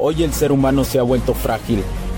Hoy el ser humano se ha vuelto frágil.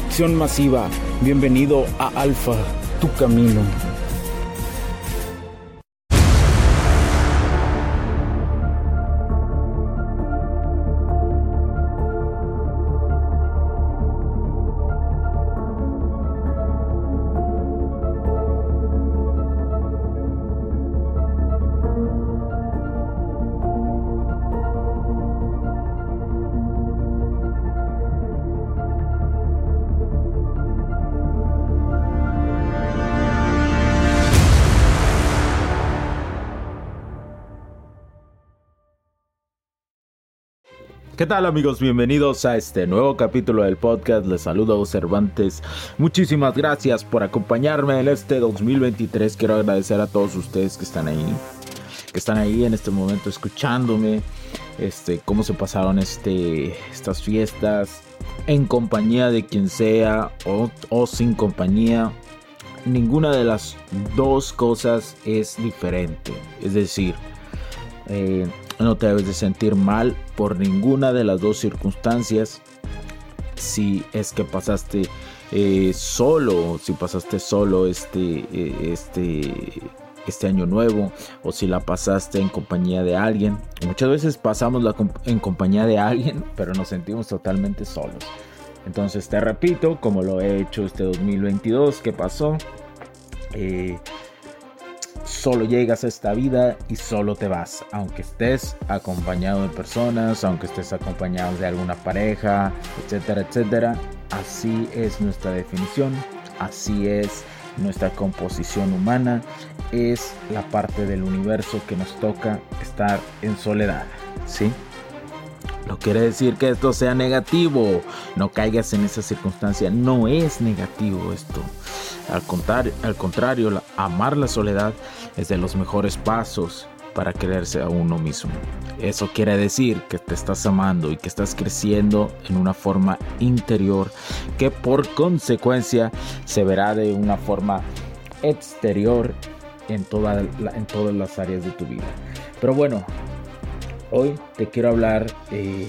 acción masiva. Bienvenido a Alfa, tu camino. ¿Qué tal amigos? Bienvenidos a este nuevo capítulo del podcast. Les saludo Cervantes. Muchísimas gracias por acompañarme en este 2023. Quiero agradecer a todos ustedes que están ahí, que están ahí en este momento escuchándome. Este, cómo se pasaron este, estas fiestas en compañía de quien sea o, o sin compañía. Ninguna de las dos cosas es diferente. Es decir, eh, no te debes de sentir mal por ninguna de las dos circunstancias. Si es que pasaste eh, solo, si pasaste solo este, eh, este, este año nuevo, o si la pasaste en compañía de alguien. Muchas veces pasamos la, en compañía de alguien, pero nos sentimos totalmente solos. Entonces te repito, como lo he hecho este 2022 que pasó, eh, solo llegas a esta vida y solo te vas, aunque estés acompañado de personas, aunque estés acompañado de alguna pareja, etcétera, etcétera. Así es nuestra definición, así es nuestra composición humana, es la parte del universo que nos toca estar en soledad, ¿sí? No quiere decir que esto sea negativo, no caigas en esa circunstancia, no es negativo esto. Al contrario, al contrario amar la soledad es de los mejores pasos para quererse a uno mismo. Eso quiere decir que te estás amando y que estás creciendo en una forma interior que por consecuencia se verá de una forma exterior en, en todas las áreas de tu vida. Pero bueno, hoy te quiero hablar eh,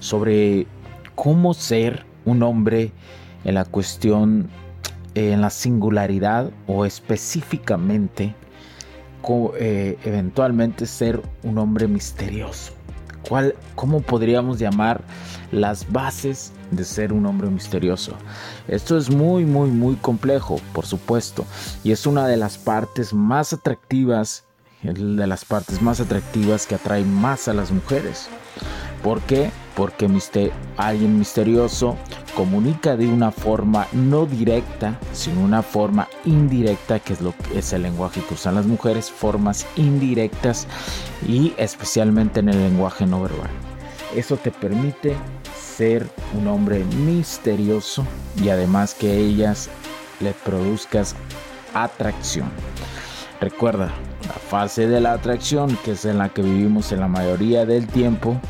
sobre cómo ser un hombre en la cuestión, en la singularidad o específicamente eh, eventualmente ser un hombre misterioso. ¿Cuál, ¿Cómo podríamos llamar las bases de ser un hombre misterioso? Esto es muy, muy, muy complejo, por supuesto, y es una de las partes más atractivas, de las partes más atractivas que atrae más a las mujeres. ¿Por qué? Porque alguien misterioso comunica de una forma no directa, sino una forma indirecta, que es lo que es el lenguaje que usan las mujeres, formas indirectas y especialmente en el lenguaje no verbal. Eso te permite ser un hombre misterioso y además que ellas le produzcas atracción. Recuerda, la fase de la atracción, que es en la que vivimos en la mayoría del tiempo,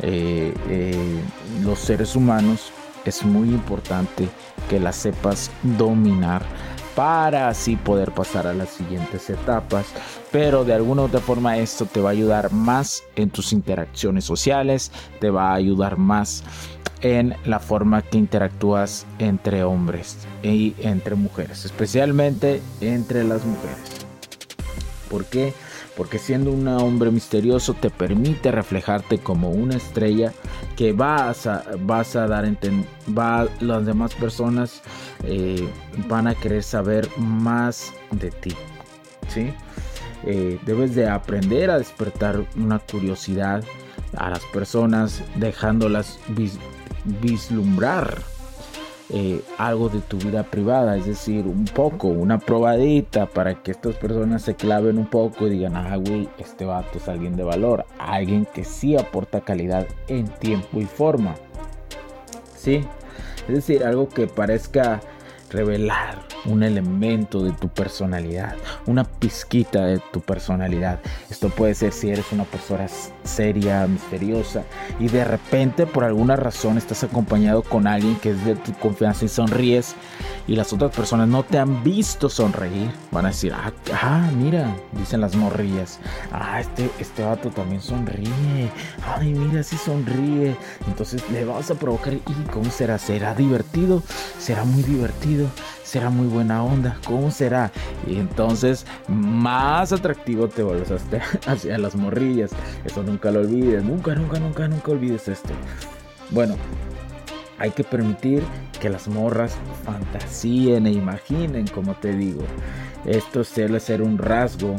eh, eh, los seres humanos, es muy importante que la sepas dominar para así poder pasar a las siguientes etapas. Pero de alguna u otra forma esto te va a ayudar más en tus interacciones sociales, te va a ayudar más en la forma que interactúas entre hombres y entre mujeres, especialmente entre las mujeres. ¿Por qué? porque siendo un hombre misterioso te permite reflejarte como una estrella que vas a, vas a dar va las demás personas eh, van a querer saber más de ti ¿sí? Eh, debes de aprender a despertar una curiosidad a las personas dejándolas vislumbrar eh, algo de tu vida privada, es decir, un poco, una probadita para que estas personas se claven un poco y digan, ah, güey, este vato es alguien de valor, alguien que sí aporta calidad en tiempo y forma. ¿sí? Es decir, algo que parezca revelar un elemento de tu personalidad, una pizquita de tu personalidad. Esto puede ser si eres una persona seria, misteriosa y de repente por alguna razón estás acompañado con alguien que es de tu confianza y sonríes y las otras personas no te han visto sonreír. Van a decir, ah, ah mira, dicen las morrillas, ah, este, este vato también sonríe, ay, mira, si sonríe. Entonces le vas a provocar, ¿y cómo será? ¿Será divertido? ¿Será muy divertido? será muy buena onda, ¿cómo será? Y entonces más atractivo te vuelves hacia las morrillas. Eso nunca lo olvides, nunca, nunca, nunca, nunca olvides esto. Bueno, hay que permitir que las morras fantasíen e imaginen, como te digo. Esto suele ser un rasgo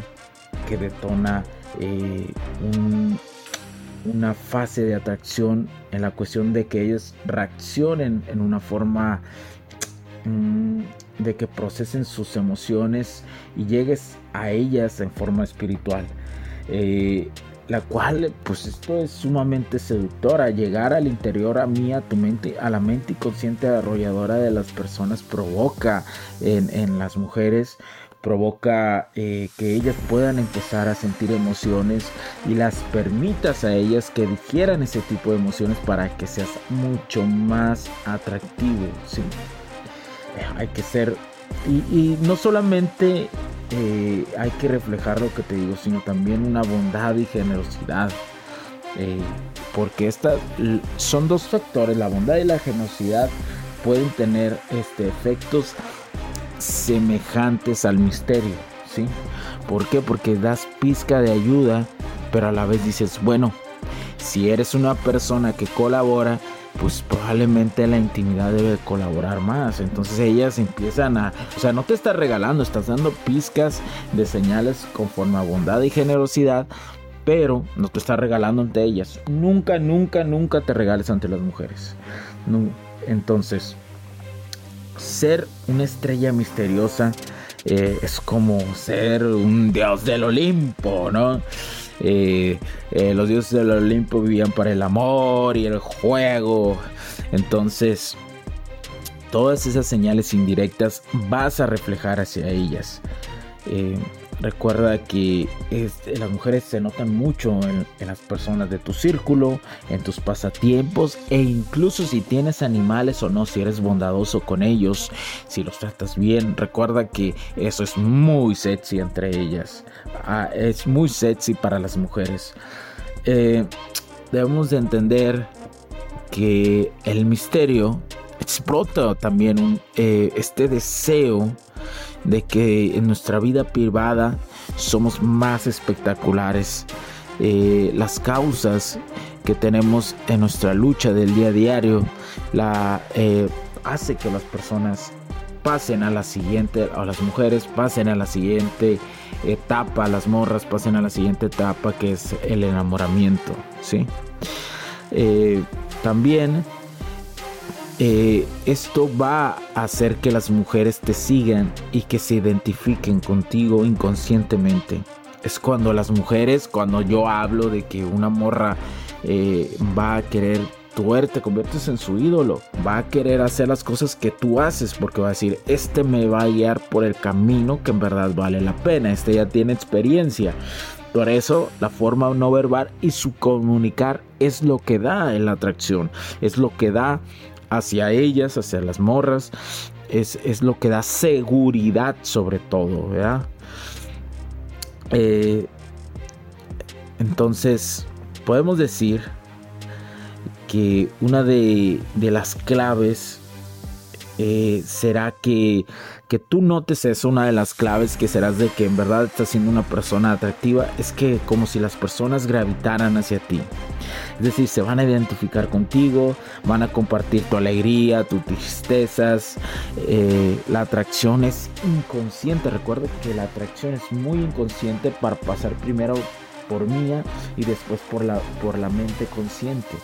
que detona eh, una fase de atracción en la cuestión de que ellos reaccionen en una forma Mm, de que procesen sus emociones y llegues a ellas en forma espiritual. Eh, la cual, pues esto es sumamente seductora. Llegar al interior a mí, a tu mente, a la mente inconsciente arrolladora de las personas provoca en, las mujeres provoca eh, que ellas puedan empezar a sentir emociones y las permitas a ellas que digieran ese tipo de emociones para que seas mucho más atractivo. ¿sí? Hay que ser, y, no solamente eh, hay que reflejar lo que te digo, sino también una bondad y generosidad. Eh, porque estas son dos factores, la bondad y la generosidad pueden tener este, efectos semejantes al misterio, ¿sí? ¿Por qué? Porque das pizca de ayuda, pero a la vez dices, bueno, si eres una persona que colabora, pues probablemente la intimidad debe colaborar más. Entonces ellas empiezan a, o sea, no te estás regalando, estás dando pizcas de señales conforme a bondad y generosidad, pero no te estás regalando ante ellas. Nunca, nunca, nunca te regales ante las mujeres. Entonces, ser una estrella misteriosa eh, es como ser un dios del Olimpo, ¿no? Eh, los dioses del Olimpo vivían para el amor y el juego. Entonces, todas esas señales indirectas vas a reflejar hacia ellas. Eh, Recuerda que las mujeres se notan mucho en, las personas de tu círculo, en tus pasatiempos e incluso si tienes animales o no, si eres bondadoso con ellos, si los tratas bien. Recuerda que eso es muy sexy entre ellas. Ah, es muy sexy para las mujeres. Eh, debemos de entender que el misterio explota también eh, este deseo de que en nuestra vida privada somos más espectaculares. Eh, las causas que tenemos en nuestra lucha del día a diario la eh, hace que las personas pasen a la siguiente o las mujeres pasen a la siguiente etapa las morras pasen a la siguiente etapa que es el enamoramiento sí eh, también eh, esto va a hacer que las mujeres te sigan y que se identifiquen contigo inconscientemente. Es cuando las mujeres, cuando yo hablo de que una morra eh, va a querer te conviertes en su ídolo, va a querer hacer las cosas que tú haces porque va a decir, este me va a guiar por el camino que en verdad vale la pena, este ya tiene experiencia. Por eso la forma no verbal y su comunicar es lo que da en la atracción, es lo que da hacia ellas, hacia las morras, es, lo que da seguridad sobre todo, ¿verdad? Eh, entonces, podemos decir que una de, de las claves eh, será que, que tú notes eso, una de las claves que serás de que en verdad estás siendo una persona atractiva, es que como si las personas gravitaran hacia ti. Es decir, se van a identificar contigo, van a compartir tu alegría, tus tristezas. Eh, la atracción es inconsciente. Recuerda que la atracción es muy inconsciente para pasar primero por mía y después por la, por la mente consciente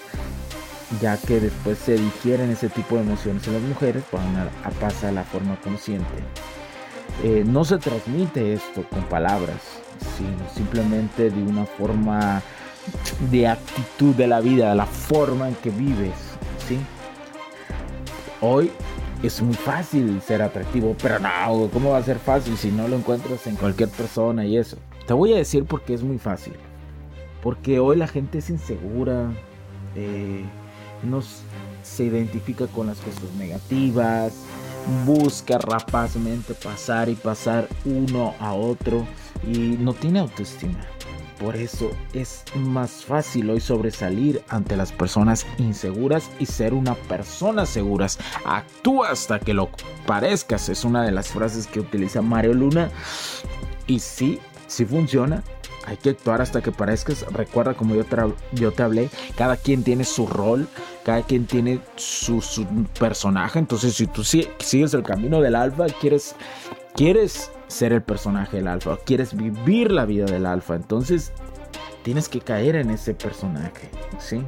ya que después se digieren ese tipo de emociones en las mujeres van a, pasar a la forma consciente. Eh, no se transmite esto con palabras, sino simplemente de una forma de actitud de la vida, la forma en que vives, ¿sí? hoy es muy fácil ser atractivo, pero no, ¿cómo va a ser fácil si no lo encuentras en cualquier persona y eso? Te voy a decir por qué es muy fácil. Porque hoy la gente es insegura, eh, no se identifica con las cosas negativas, busca rapazmente pasar y pasar uno a otro y no tiene autoestima. Por eso es más fácil hoy sobresalir ante las personas inseguras y ser una persona segura. Actúa hasta que lo parezcas. Es una de las frases que utiliza Mario Luna. Y sí, sí funciona. Hay que actuar hasta que parezcas. Recuerda como yo te, yo te hablé, cada quien tiene su rol, cada quien tiene su, su personaje. Entonces si tú sigues el camino del alfa, quieres, quieres ser el personaje del alfa, quieres vivir la vida del alfa, entonces tienes que caer en ese personaje, ¿sí?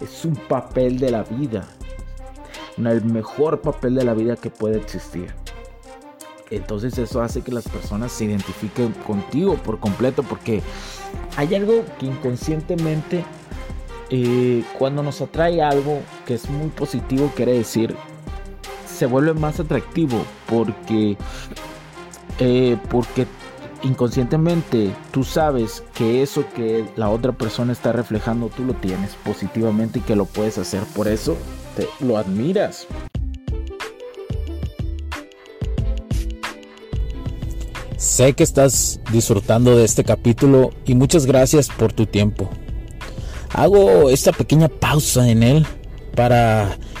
Es un papel de la vida, el mejor papel de la vida que puede existir. Entonces eso hace que las personas se identifiquen contigo por completo porque hay algo que inconscientemente eh, cuando nos atrae algo que es muy positivo quiere decir se vuelve más atractivo porque eh, porque inconscientemente tú sabes que eso que la otra persona está reflejando tú lo tienes positivamente y que lo puedes hacer. Por eso te, lo admiras. Sé que estás disfrutando de este capítulo y muchas gracias por tu tiempo. Hago esta pequeña pausa en él para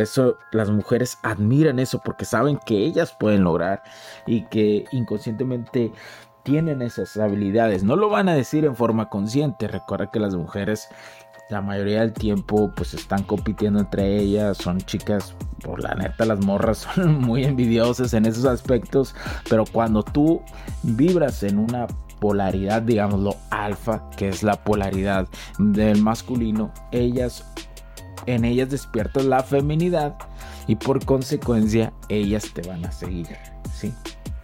Eso las mujeres admiran eso porque saben que ellas pueden lograr y que inconscientemente tienen esas habilidades. No lo van a decir en forma consciente. Recuerda que las mujeres la mayoría del tiempo pues están compitiendo entre ellas, son chicas, por la neta las morras son muy envidiosas en esos aspectos, pero cuando tú vibras en una polaridad, digámoslo, alfa, que es la polaridad del masculino, ellas en ellas despiertas la feminidad y por consecuencia ellas te van a seguir, ¿sí?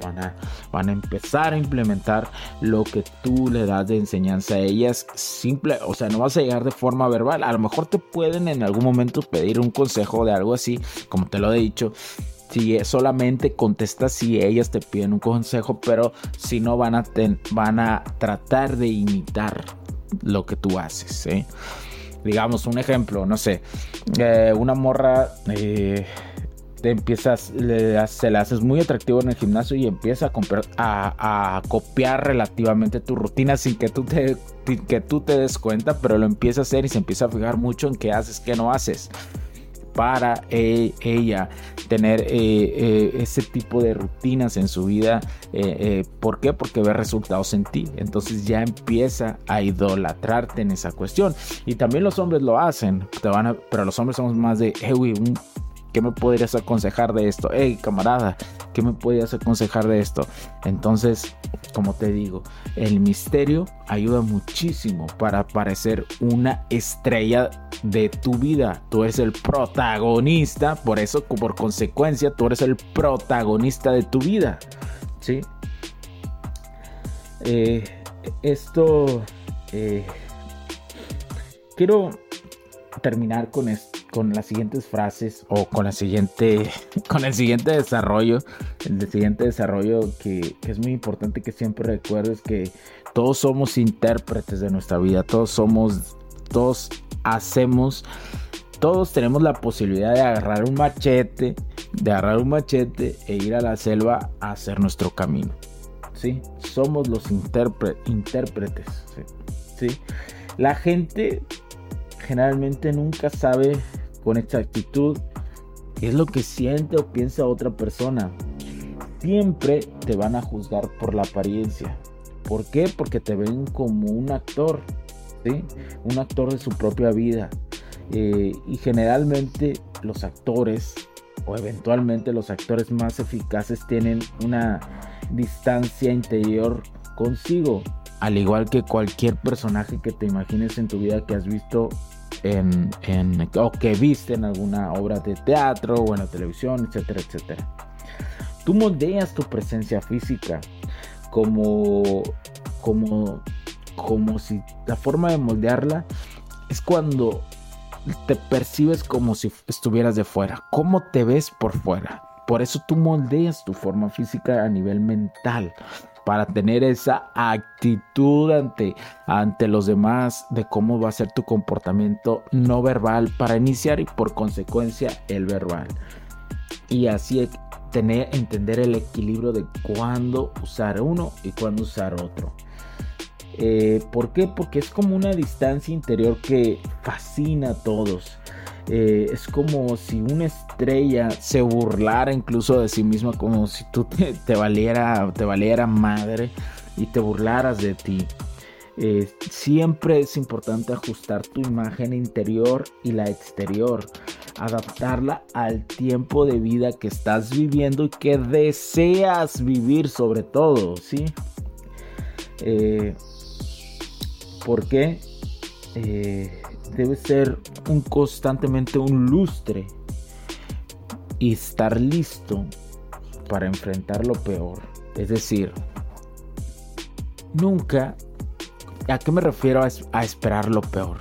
Van a, van a empezar a implementar lo que tú le das de enseñanza a ellas. Simple, o sea, no vas a llegar de forma verbal. A lo mejor te pueden en algún momento pedir un consejo de algo así, como te lo he dicho. Si solamente contestas si ellas te piden un consejo, pero si no van a, van a tratar de imitar lo que tú haces. ¿eh? Digamos, un ejemplo, no sé, eh, una morra eh, te empiezas, se le haces muy atractivo en el gimnasio y empieza a, a, copiar relativamente tu rutina sin que tú, te, que tú te des cuenta, pero lo empieza a hacer y se empieza a fijar mucho en qué haces, qué no haces para e, ella tener eh, eh, ese tipo de rutinas en su vida. Eh, ¿Por qué? Porque ve resultados en ti. Entonces ya empieza a idolatrarte en esa cuestión. Y también los hombres lo hacen, te van pero los hombres somos más de, hey, ¿qué me podrías aconsejar de esto? Hey, camarada, ¿qué me podrías aconsejar de esto? Entonces, como te digo, el misterio ayuda muchísimo para parecer una estrella de tu vida. Tú eres el protagonista, por eso, por consecuencia, tú eres el protagonista de tu vida. ¿Sí? Eh, esto... Eh, quiero terminar con esto con las siguientes frases o con la siguiente con el siguiente desarrollo el siguiente desarrollo que, es muy importante que siempre recuerdes que todos somos intérpretes de nuestra vida todos somos todos hacemos, todos tenemos la posibilidad de agarrar un machete, de agarrar un machete e ir a la selva a hacer nuestro camino. ¿sí? Somos los intérpretes. ¿sí? La gente generalmente nunca sabe con exactitud qué es lo que siente o piensa otra persona. Siempre te van a juzgar por la apariencia. ¿Por qué? Porque te ven como un actor, ¿sí? Un actor de su propia vida. Eh, y generalmente los actores o eventualmente los actores más eficaces tienen una distancia interior consigo. Al igual que cualquier personaje que te imagines en tu vida que has visto en, o que viste en alguna obra de teatro o en la televisión, etcétera, etcétera. Tú moldeas tu presencia física como, como, como si la forma de moldearla es cuando te percibes como si estuvieras de fuera. ¿Cómo te ves por fuera? Por eso tú moldeas tu forma física a nivel mental para tener esa actitud ante, ante los demás de cómo va a ser tu comportamiento no verbal para iniciar y por consecuencia el verbal. Y así tener, entender el equilibrio de cuándo usar uno y cuándo usar otro. Eh, ¿Por qué? Porque es como una distancia interior que fascina a todos. Eh, es como si una estrella se burlara incluso de sí misma, como si tú te, valiera, te valiera madre y te burlaras de ti. Eh, siempre es importante ajustar tu imagen interior y la exterior, adaptarla al tiempo de vida que estás viviendo y que deseas vivir sobre todo, ¿sí? ¿Por qué? debe ser un constantemente un lustre y estar listo para enfrentar lo peor. Es decir, nunca, ¿a qué me refiero a, esperar lo peor?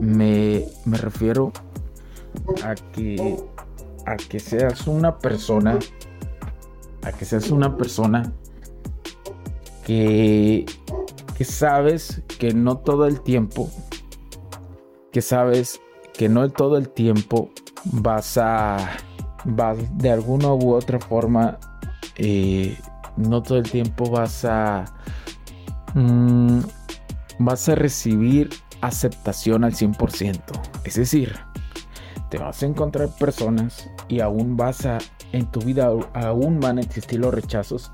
Me, me, refiero a que, a que seas una persona, a que seas una persona que, que sabes que no todo el tiempo que sabes que no todo el tiempo vas a, vas de alguna u otra forma, eh, no todo el tiempo vas a, mm, vas a recibir aceptación al 100%. Es decir, te vas a encontrar personas y aún vas a, en tu vida aún van a existir los rechazos,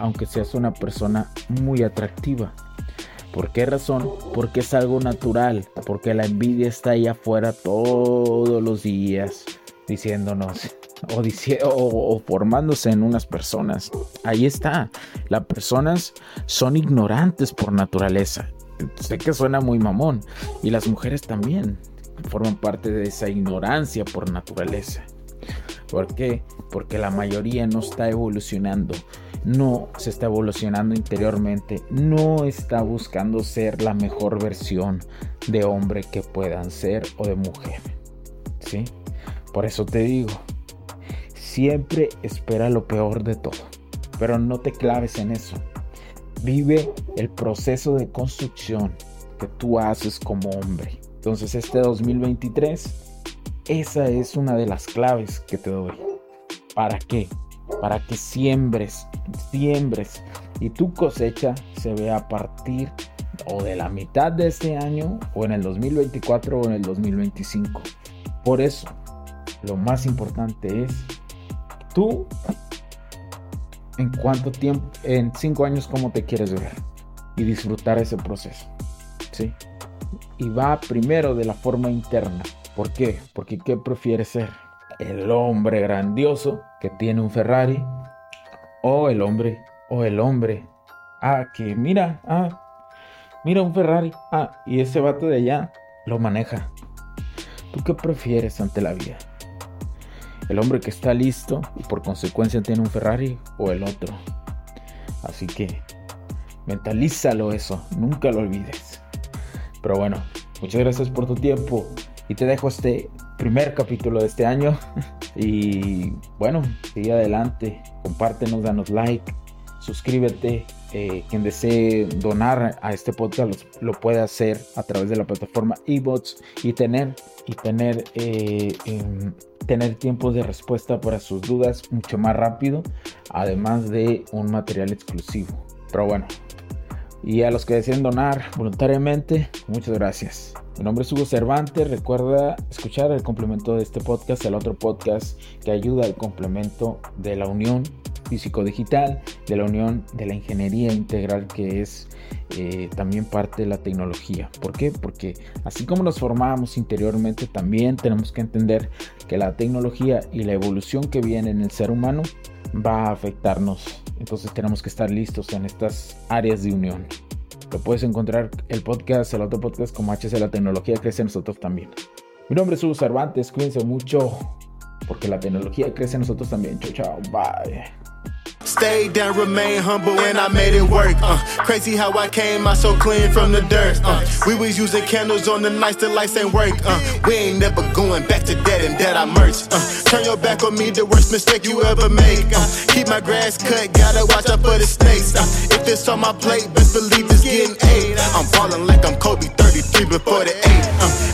aunque seas una persona muy atractiva. ¿Por qué razón? Porque es algo natural, porque la envidia está ahí afuera todos los días diciéndonos o, o, formándose en unas personas. Ahí está. Las personas son ignorantes por naturaleza. Sé que suena muy mamón. Y las mujeres también forman parte de esa ignorancia por naturaleza. ¿Por qué? Porque la mayoría no está evolucionando no se está evolucionando interiormente, no está buscando ser la mejor versión de hombre que puedan ser o de mujer. ¿Sí? Por eso te digo, siempre espera lo peor de todo, pero no te claves en eso. Vive el proceso de construcción que tú haces como hombre. Entonces este 2023, esa es una de las claves que te doy. ¿Para qué? Para que siembres, siembres y tu cosecha se vea a partir o de la mitad de este año o en el 2024 o en el 2025. Por eso, lo más importante es tú en cuánto tiempo, en cinco años, cómo te quieres ver y disfrutar ese proceso. ¿sí? Y va primero de la forma interna. ¿Por qué? Porque ¿qué prefieres ser? El hombre grandioso que tiene un Ferrari o el hombre o el hombre. Ah que mira ah mira un Ferrari. Ah y ese vato de allá lo maneja. Tú qué prefieres ante la vida el hombre que está listo y por consecuencia tiene un Ferrari o el otro así que mentalízalo eso nunca lo olvides. Pero bueno muchas gracias por tu tiempo y te dejo este primer capítulo de este año. Y bueno, sigue adelante, compártenos, danos like, suscríbete. Eh, quien desee donar a este podcast lo, puede hacer a través de la plataforma eBots y tener y tener eh, tener tiempo de respuesta para sus dudas mucho más rápido además de un material exclusivo. Pero bueno y a los que deseen donar voluntariamente muchas gracias mi nombre es Hugo Cervantes recuerda escuchar el complemento de este podcast el otro podcast que ayuda al complemento de la unión físico-digital, de la unión de la ingeniería integral que es eh, también parte de la tecnología. ¿Por qué? Porque así como nos formamos interiormente, también tenemos que entender que la tecnología y la evolución que viene en el ser humano va a afectarnos. Entonces tenemos que estar listos en estas áreas de unión. Lo puedes encontrar el podcast, el otro podcast como HC La Tecnología Crece en Nosotros también. Mi nombre es Hugo Cervantes, cuídense mucho porque la tecnología crece en nosotros también. Chao, chao, bye. Stayed down, remain humble, and I made it work. Uh, crazy how I came out so clean from the dirt. Uh, we was using candles on the nights the lights ain't work. Uh, we ain't never going back to that and that I merch. Uh, turn your back on me, the worst mistake you ever make. Uh, keep my grass cut, gotta watch out for the snakes. Uh, if it's on my plate, best believe it's getting eight. I'm falling like I'm Kobe 33 before the eight. Uh,